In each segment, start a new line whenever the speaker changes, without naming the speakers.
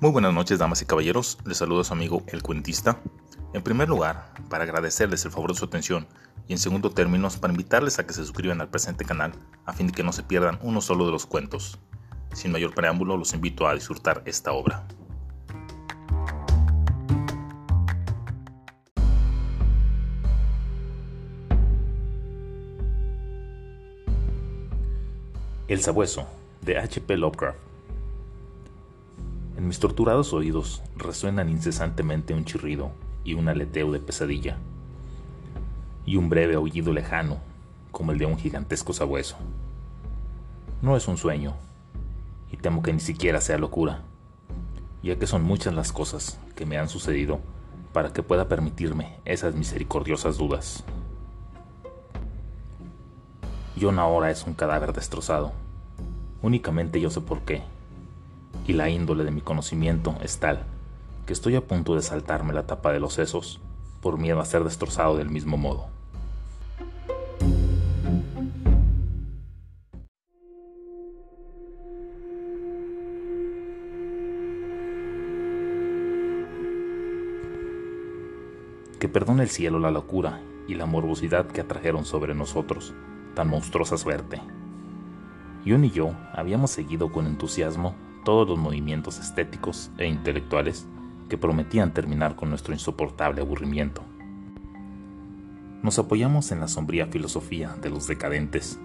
Muy buenas noches, damas y caballeros. Les saludo a su amigo El Cuentista. En primer lugar, para agradecerles el favor de su atención y en segundo término, para invitarles a que se suscriban al presente canal a fin de que no se pierdan uno solo de los cuentos. Sin mayor preámbulo, los invito a disfrutar esta obra. El sabueso, de H.P. Lovecraft. En mis torturados oídos resuenan incesantemente un chirrido y un aleteo de pesadilla, y un breve aullido lejano, como el de un gigantesco sabueso. No es un sueño, y temo que ni siquiera sea locura, ya que son muchas las cosas que me han sucedido para que pueda permitirme esas misericordiosas dudas. John ahora es un cadáver destrozado. Únicamente yo sé por qué. Y la índole de mi conocimiento es tal que estoy a punto de saltarme la tapa de los sesos por miedo a ser destrozado del mismo modo. Que perdone el cielo la locura y la morbosidad que atrajeron sobre nosotros tan monstruosa suerte. John y yo habíamos seguido con entusiasmo todos los movimientos estéticos e intelectuales que prometían terminar con nuestro insoportable aburrimiento. Nos apoyamos en la sombría filosofía de los decadentes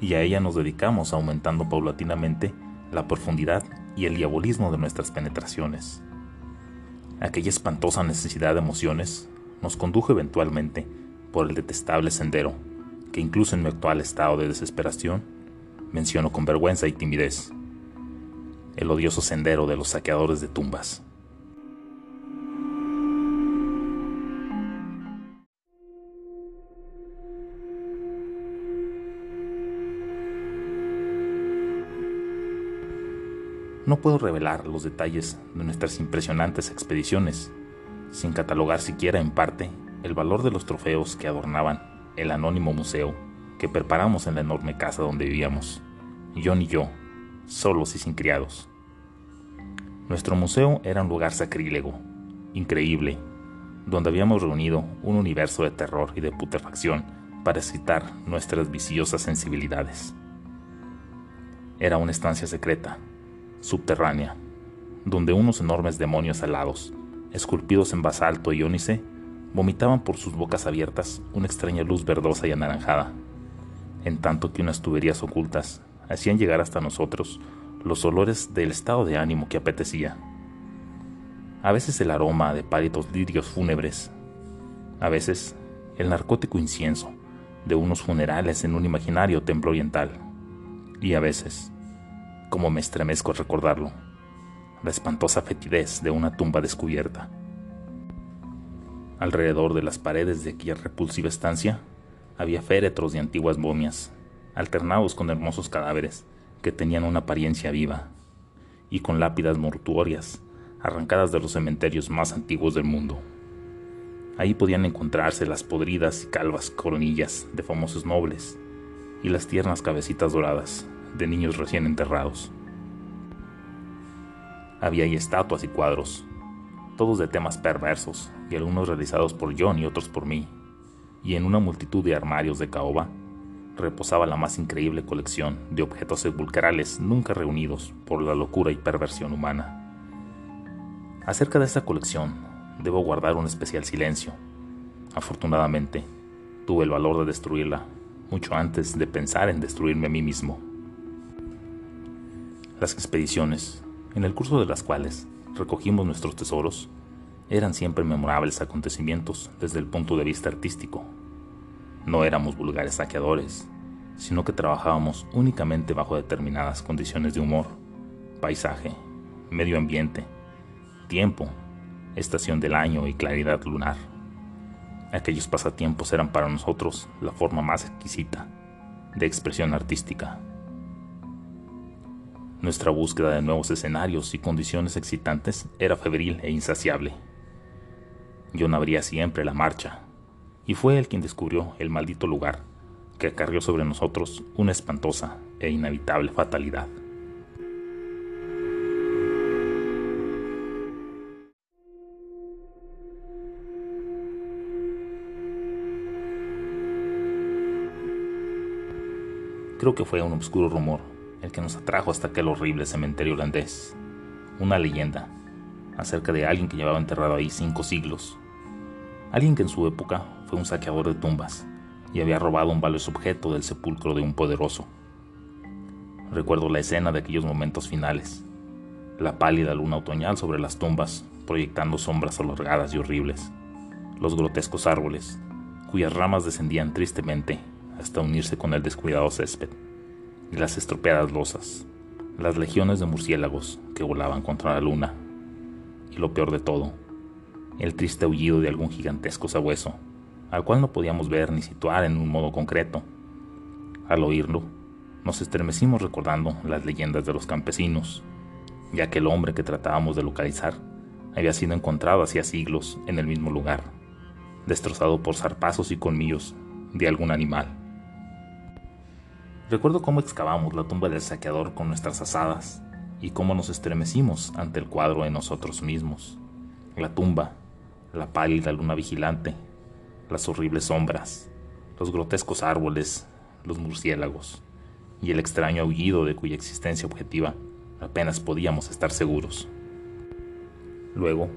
y a ella nos dedicamos aumentando paulatinamente la profundidad y el diabolismo de nuestras penetraciones. Aquella espantosa necesidad de emociones nos condujo eventualmente por el detestable sendero que incluso en mi actual estado de desesperación menciono con vergüenza y timidez, el odioso sendero de los saqueadores de tumbas. No puedo revelar los detalles de nuestras impresionantes expediciones, sin catalogar siquiera en parte el valor de los trofeos que adornaban el anónimo museo que preparamos en la enorme casa donde vivíamos, John y yo, solos y sin criados. Nuestro museo era un lugar sacrílego, increíble, donde habíamos reunido un universo de terror y de putrefacción para excitar nuestras viciosas sensibilidades. Era una estancia secreta, subterránea, donde unos enormes demonios alados, esculpidos en basalto y ónice, vomitaban por sus bocas abiertas una extraña luz verdosa y anaranjada, en tanto que unas tuberías ocultas hacían llegar hasta nosotros los olores del estado de ánimo que apetecía. A veces el aroma de pálidos lirios fúnebres, a veces el narcótico incienso de unos funerales en un imaginario templo oriental, y a veces, como me estremezco al recordarlo, la espantosa fetidez de una tumba descubierta. Alrededor de las paredes de aquella repulsiva estancia había féretros de antiguas momias, alternados con hermosos cadáveres que tenían una apariencia viva, y con lápidas mortuorias arrancadas de los cementerios más antiguos del mundo. Ahí podían encontrarse las podridas y calvas coronillas de famosos nobles y las tiernas cabecitas doradas de niños recién enterrados. Había ahí estatuas y cuadros, todos de temas perversos y algunos realizados por John y otros por mí, y en una multitud de armarios de caoba reposaba la más increíble colección de objetos sepulcrales nunca reunidos por la locura y perversión humana. Acerca de esta colección debo guardar un especial silencio. Afortunadamente, tuve el valor de destruirla mucho antes de pensar en destruirme a mí mismo. Las expediciones, en el curso de las cuales recogimos nuestros tesoros, eran siempre memorables acontecimientos desde el punto de vista artístico. No éramos vulgares saqueadores, sino que trabajábamos únicamente bajo determinadas condiciones de humor, paisaje, medio ambiente, tiempo, estación del año y claridad lunar. Aquellos pasatiempos eran para nosotros la forma más exquisita de expresión artística. Nuestra búsqueda de nuevos escenarios y condiciones excitantes era febril e insaciable. John abría siempre la marcha, y fue él quien descubrió el maldito lugar que cargó sobre nosotros una espantosa e inevitable fatalidad. Creo que fue un oscuro rumor el que nos atrajo hasta aquel horrible cementerio holandés. Una leyenda acerca de alguien que llevaba enterrado ahí cinco siglos. Alguien que en su época fue un saqueador de tumbas y había robado un valioso objeto del sepulcro de un poderoso. Recuerdo la escena de aquellos momentos finales, la pálida luna otoñal sobre las tumbas, proyectando sombras alargadas y horribles, los grotescos árboles, cuyas ramas descendían tristemente hasta unirse con el descuidado césped, y las estropeadas losas, las legiones de murciélagos que volaban contra la luna, y lo peor de todo, el triste aullido de algún gigantesco sabueso, al cual no podíamos ver ni situar en un modo concreto. Al oírlo, nos estremecimos recordando las leyendas de los campesinos, ya que el hombre que tratábamos de localizar había sido encontrado hacía siglos en el mismo lugar, destrozado por zarpazos y colmillos de algún animal. Recuerdo cómo excavamos la tumba del saqueador con nuestras asadas y cómo nos estremecimos ante el cuadro de nosotros mismos. La tumba, la pálida luna vigilante, las horribles sombras, los grotescos árboles, los murciélagos y el extraño aullido de cuya existencia objetiva apenas podíamos estar seguros. Luego,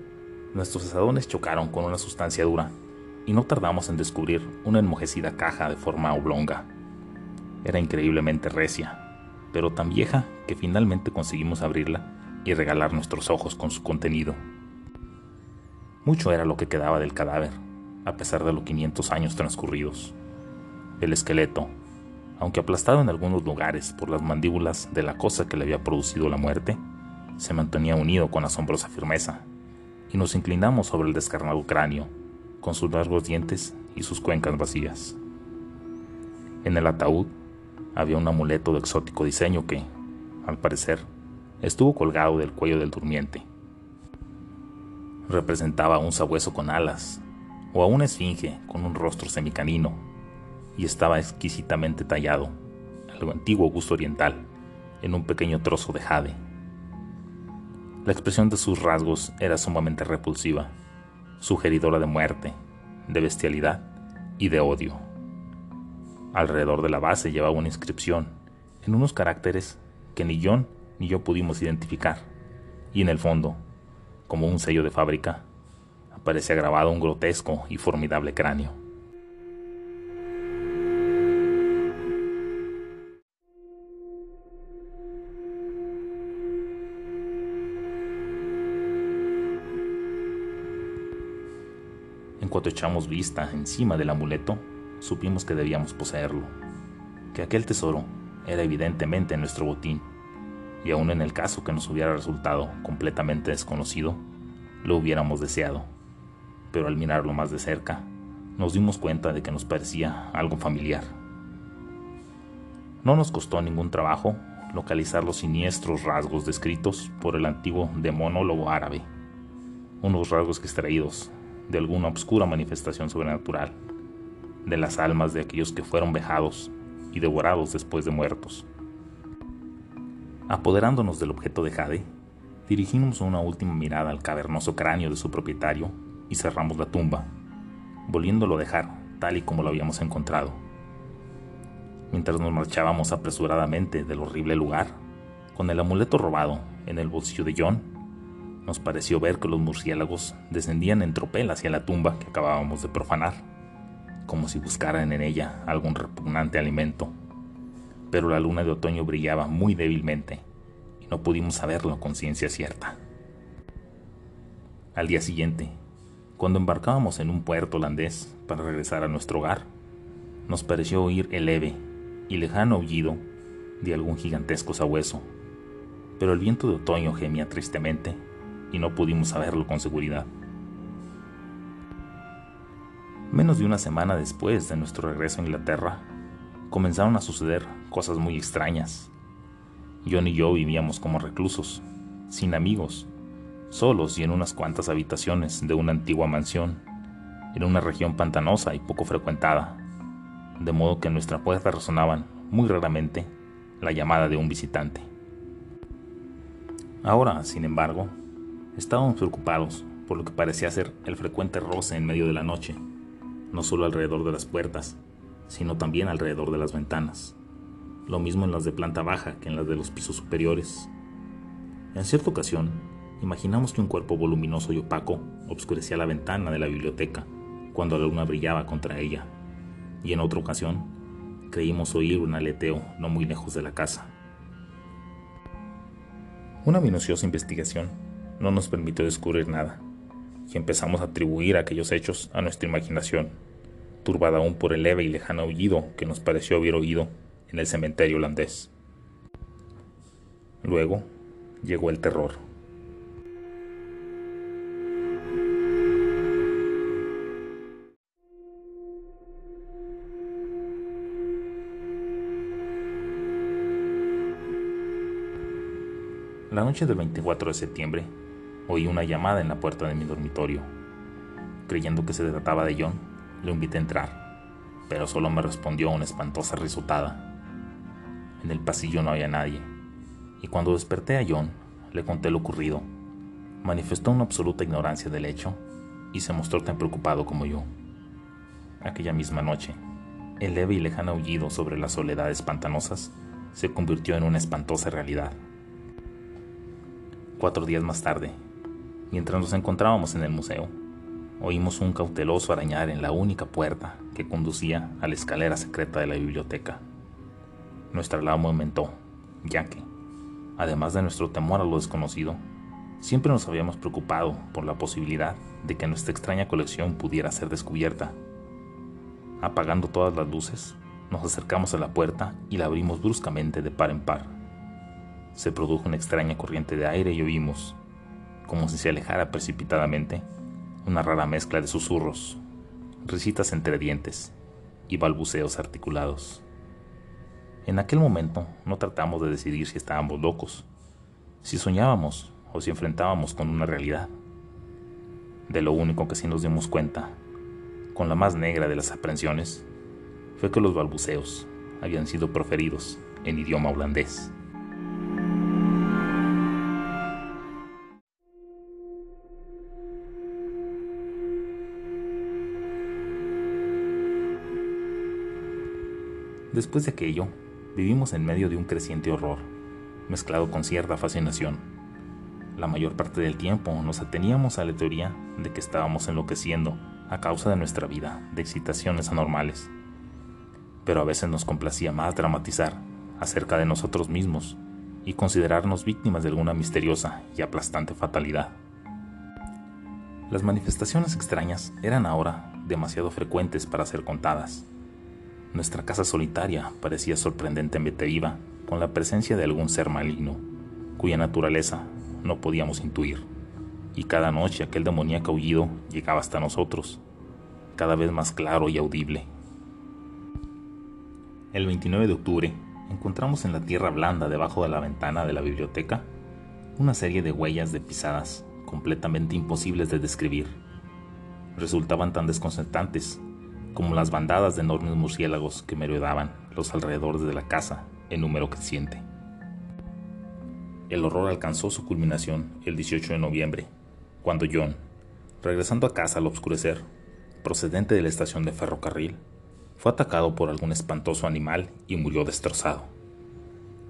nuestros asadones chocaron con una sustancia dura y no tardamos en descubrir una enmojecida caja de forma oblonga. Era increíblemente recia, pero tan vieja que finalmente conseguimos abrirla y regalar nuestros ojos con su contenido. Mucho era lo que quedaba del cadáver, a pesar de los 500 años transcurridos. El esqueleto, aunque aplastado en algunos lugares por las mandíbulas de la cosa que le había producido la muerte, se mantenía unido con asombrosa firmeza, y nos inclinamos sobre el descarnado cráneo, con sus largos dientes y sus cuencas vacías. En el ataúd había un amuleto de exótico diseño que, al parecer, estuvo colgado del cuello del durmiente. Representaba un sabueso con alas, o a una esfinge con un rostro semicanino, y estaba exquisitamente tallado, algo antiguo gusto oriental, en un pequeño trozo de jade. La expresión de sus rasgos era sumamente repulsiva, sugeridora de muerte, de bestialidad y de odio. Alrededor de la base llevaba una inscripción, en unos caracteres que ni John ni yo pudimos identificar, y en el fondo, como un sello de fábrica, aparecía grabado un grotesco y formidable cráneo. En cuanto echamos vista encima del amuleto, supimos que debíamos poseerlo, que aquel tesoro era evidentemente nuestro botín, y aun en el caso que nos hubiera resultado completamente desconocido, lo hubiéramos deseado. Pero al mirarlo más de cerca, nos dimos cuenta de que nos parecía algo familiar. No nos costó ningún trabajo localizar los siniestros rasgos descritos por el antiguo demonólogo árabe, unos rasgos extraídos de alguna obscura manifestación sobrenatural de las almas de aquellos que fueron vejados y devorados después de muertos. Apoderándonos del objeto de Jade, dirigimos una última mirada al cavernoso cráneo de su propietario y cerramos la tumba, volviéndolo a dejar tal y como lo habíamos encontrado. Mientras nos marchábamos apresuradamente del horrible lugar, con el amuleto robado en el bolsillo de John, nos pareció ver que los murciélagos descendían en tropel hacia la tumba que acabábamos de profanar como si buscaran en ella algún repugnante alimento. Pero la luna de otoño brillaba muy débilmente y no pudimos saberlo con ciencia cierta. Al día siguiente, cuando embarcábamos en un puerto holandés para regresar a nuestro hogar, nos pareció oír el leve y lejano aullido de algún gigantesco sabueso, pero el viento de otoño gemía tristemente y no pudimos saberlo con seguridad. Menos de una semana después de nuestro regreso a Inglaterra, comenzaron a suceder cosas muy extrañas. John y yo vivíamos como reclusos, sin amigos, solos y en unas cuantas habitaciones de una antigua mansión, en una región pantanosa y poco frecuentada, de modo que en nuestra puerta resonaban, muy raramente, la llamada de un visitante. Ahora, sin embargo, estábamos preocupados por lo que parecía ser el frecuente roce en medio de la noche no solo alrededor de las puertas, sino también alrededor de las ventanas. lo mismo en las de planta baja que en las de los pisos superiores. En cierta ocasión, imaginamos que un cuerpo voluminoso y opaco obscurecía la ventana de la biblioteca cuando la luna brillaba contra ella, y en otra ocasión creímos oír un aleteo no muy lejos de la casa. Una minuciosa investigación no nos permitió descubrir nada, y empezamos a atribuir aquellos hechos a nuestra imaginación, turbada aún por el leve y lejano aullido que nos pareció haber oído en el cementerio holandés. Luego llegó el terror. La noche del 24 de septiembre, oí una llamada en la puerta de mi dormitorio. Creyendo que se trataba de John, lo invité a entrar, pero solo me respondió una espantosa risotada. En el pasillo no había nadie, y cuando desperté a John, le conté lo ocurrido. Manifestó una absoluta ignorancia del hecho y se mostró tan preocupado como yo. Aquella misma noche, el leve y lejano aullido sobre las soledades pantanosas se convirtió en una espantosa realidad. Cuatro días más tarde, mientras nos encontrábamos en el museo, oímos un cauteloso arañar en la única puerta que conducía a la escalera secreta de la biblioteca. Nuestra alarma aumentó, ya que, además de nuestro temor a lo desconocido, siempre nos habíamos preocupado por la posibilidad de que nuestra extraña colección pudiera ser descubierta. Apagando todas las luces, nos acercamos a la puerta y la abrimos bruscamente de par en par se produjo una extraña corriente de aire y oímos, como si se alejara precipitadamente, una rara mezcla de susurros, risitas entre dientes y balbuceos articulados. En aquel momento no tratamos de decidir si estábamos locos, si soñábamos o si enfrentábamos con una realidad. De lo único que sí nos dimos cuenta, con la más negra de las aprensiones, fue que los balbuceos habían sido proferidos en idioma holandés. Después de aquello, vivimos en medio de un creciente horror, mezclado con cierta fascinación. La mayor parte del tiempo nos ateníamos a la teoría de que estábamos enloqueciendo a causa de nuestra vida, de excitaciones anormales. Pero a veces nos complacía más dramatizar acerca de nosotros mismos y considerarnos víctimas de alguna misteriosa y aplastante fatalidad. Las manifestaciones extrañas eran ahora demasiado frecuentes para ser contadas. Nuestra casa solitaria parecía sorprendentemente viva, con la presencia de algún ser maligno, cuya naturaleza no podíamos intuir. Y cada noche aquel demoníaco aullido llegaba hasta nosotros, cada vez más claro y audible. El 29 de octubre encontramos en la tierra blanda debajo de la ventana de la biblioteca una serie de huellas de pisadas completamente imposibles de describir. Resultaban tan desconcertantes como las bandadas de enormes murciélagos que merodeaban los alrededores de la casa en número creciente. El horror alcanzó su culminación el 18 de noviembre, cuando John, regresando a casa al oscurecer, procedente de la estación de ferrocarril, fue atacado por algún espantoso animal y murió destrozado.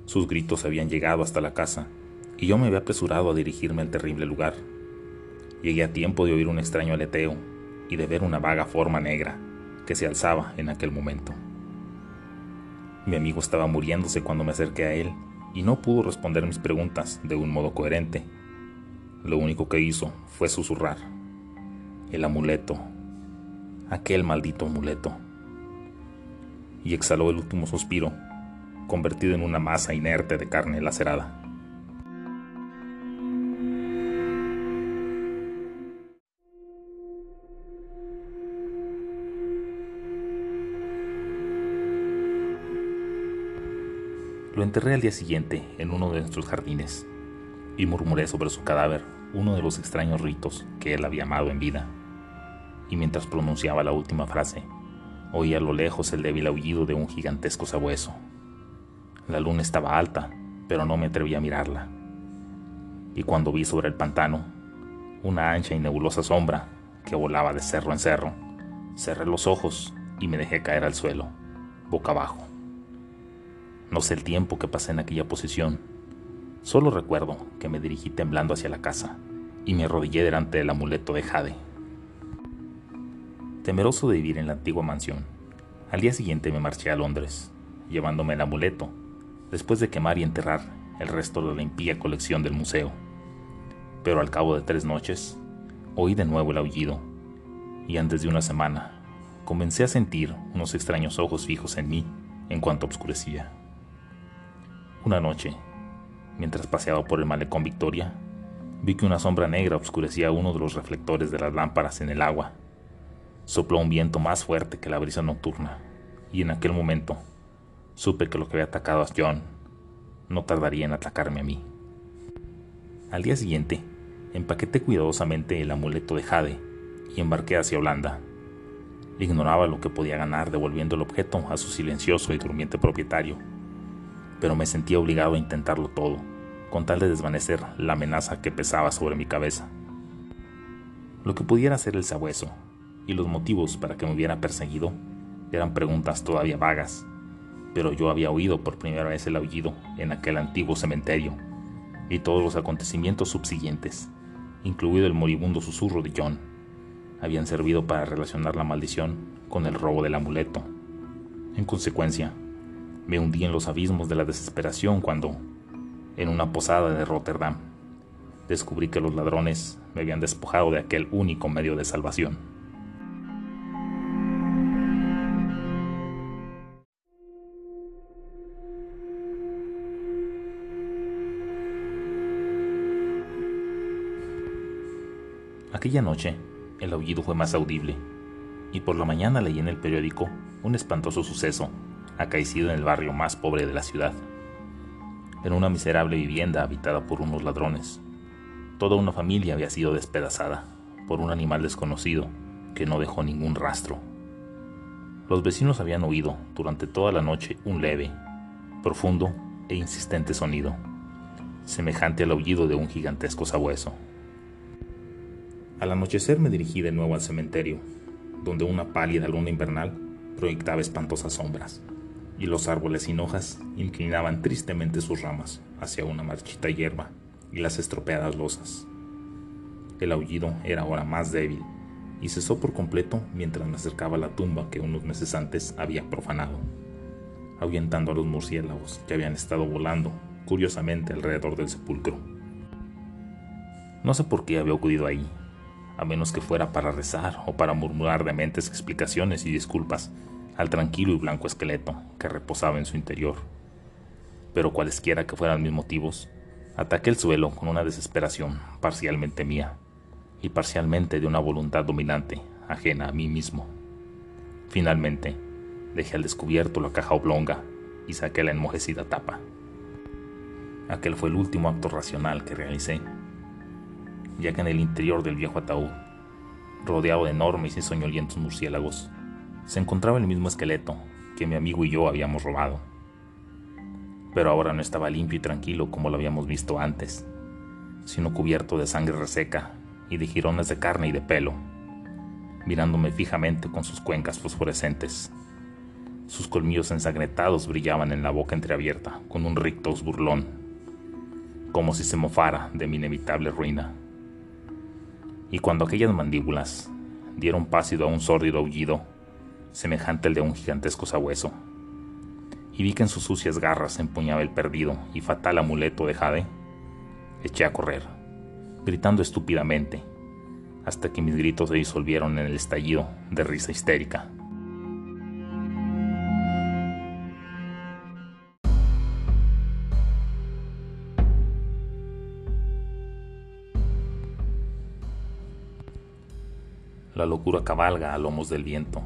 Sus gritos habían llegado hasta la casa y yo me había apresurado a dirigirme al terrible lugar. Llegué a tiempo de oír un extraño aleteo y de ver una vaga forma negra que se alzaba en aquel momento. Mi amigo estaba muriéndose cuando me acerqué a él y no pudo responder mis preguntas de un modo coherente. Lo único que hizo fue susurrar. El amuleto. Aquel maldito amuleto. Y exhaló el último suspiro, convertido en una masa inerte de carne lacerada. Lo enterré al día siguiente en uno de nuestros jardines y murmuré sobre su cadáver uno de los extraños ritos que él había amado en vida. Y mientras pronunciaba la última frase, oí a lo lejos el débil aullido de un gigantesco sabueso. La luna estaba alta, pero no me atreví a mirarla. Y cuando vi sobre el pantano una ancha y nebulosa sombra que volaba de cerro en cerro, cerré los ojos y me dejé caer al suelo, boca abajo. No sé el tiempo que pasé en aquella posición. Solo recuerdo que me dirigí temblando hacia la casa y me arrodillé delante del amuleto de Jade. Temeroso de vivir en la antigua mansión, al día siguiente me marché a Londres, llevándome el amuleto, después de quemar y enterrar el resto de la impía colección del museo. Pero al cabo de tres noches, oí de nuevo el aullido, y antes de una semana, comencé a sentir unos extraños ojos fijos en mí en cuanto oscurecía. Una noche, mientras paseaba por el malecón Victoria, vi que una sombra negra oscurecía uno de los reflectores de las lámparas en el agua. Sopló un viento más fuerte que la brisa nocturna, y en aquel momento supe que lo que había atacado a John no tardaría en atacarme a mí. Al día siguiente, empaqueté cuidadosamente el amuleto de Jade y embarqué hacia Holanda. Ignoraba lo que podía ganar devolviendo el objeto a su silencioso y durmiente propietario, pero me sentía obligado a intentarlo todo con tal de desvanecer la amenaza que pesaba sobre mi cabeza. Lo que pudiera ser el sabueso y los motivos para que me hubiera perseguido eran preguntas todavía vagas, pero yo había oído por primera vez el aullido en aquel antiguo cementerio y todos los acontecimientos subsiguientes, incluido el moribundo susurro de John, habían servido para relacionar la maldición con el robo del amuleto. En consecuencia, me hundí en los abismos de la desesperación cuando, en una posada de Rotterdam. Descubrí que los ladrones me habían despojado de aquel único medio de salvación. Aquella noche, el aullido fue más audible, y por la mañana leí en el periódico un espantoso suceso acaecido en el barrio más pobre de la ciudad en una miserable vivienda habitada por unos ladrones. Toda una familia había sido despedazada por un animal desconocido que no dejó ningún rastro. Los vecinos habían oído durante toda la noche un leve, profundo e insistente sonido, semejante al aullido de un gigantesco sabueso. Al anochecer me dirigí de nuevo al cementerio, donde una pálida luna invernal proyectaba espantosas sombras y los árboles sin hojas inclinaban tristemente sus ramas hacia una marchita hierba y las estropeadas losas. El aullido era ahora más débil y cesó por completo mientras me acercaba a la tumba que unos meses antes había profanado, ahuyentando a los murciélagos que habían estado volando curiosamente alrededor del sepulcro. No sé por qué había acudido ahí, a menos que fuera para rezar o para murmurar dementes explicaciones y disculpas al tranquilo y blanco esqueleto que reposaba en su interior. Pero cualesquiera que fueran mis motivos, ataqué el suelo con una desesperación parcialmente mía y parcialmente de una voluntad dominante ajena a mí mismo. Finalmente, dejé al descubierto la caja oblonga y saqué la enmojecida tapa. Aquel fue el último acto racional que realicé, ya que en el interior del viejo ataúd, rodeado de enormes y soñolientos murciélagos, se encontraba el mismo esqueleto que mi amigo y yo habíamos robado. Pero ahora no estaba limpio y tranquilo como lo habíamos visto antes, sino cubierto de sangre reseca y de jirones de carne y de pelo, mirándome fijamente con sus cuencas fosforescentes. Sus colmillos ensangrentados brillaban en la boca entreabierta con un rictus burlón, como si se mofara de mi inevitable ruina. Y cuando aquellas mandíbulas dieron paso a un sórdido aullido, semejante al de un gigantesco sabueso, y vi que en sus sucias garras empuñaba el perdido y fatal amuleto de Jade, eché a correr, gritando estúpidamente, hasta que mis gritos se disolvieron en el estallido de risa histérica. La locura cabalga a lomos del viento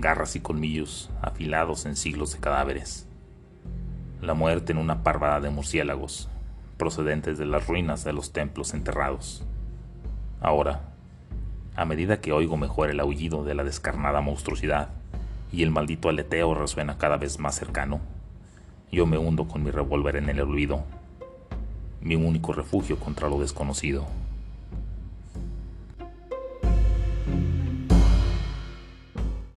garras y colmillos afilados en siglos de cadáveres. La muerte en una parvada de murciélagos, procedentes de las ruinas de los templos enterrados. Ahora, a medida que oigo mejor el aullido de la descarnada monstruosidad y el maldito aleteo resuena cada vez más cercano, yo me hundo con mi revólver en el olvido, mi único refugio contra lo desconocido.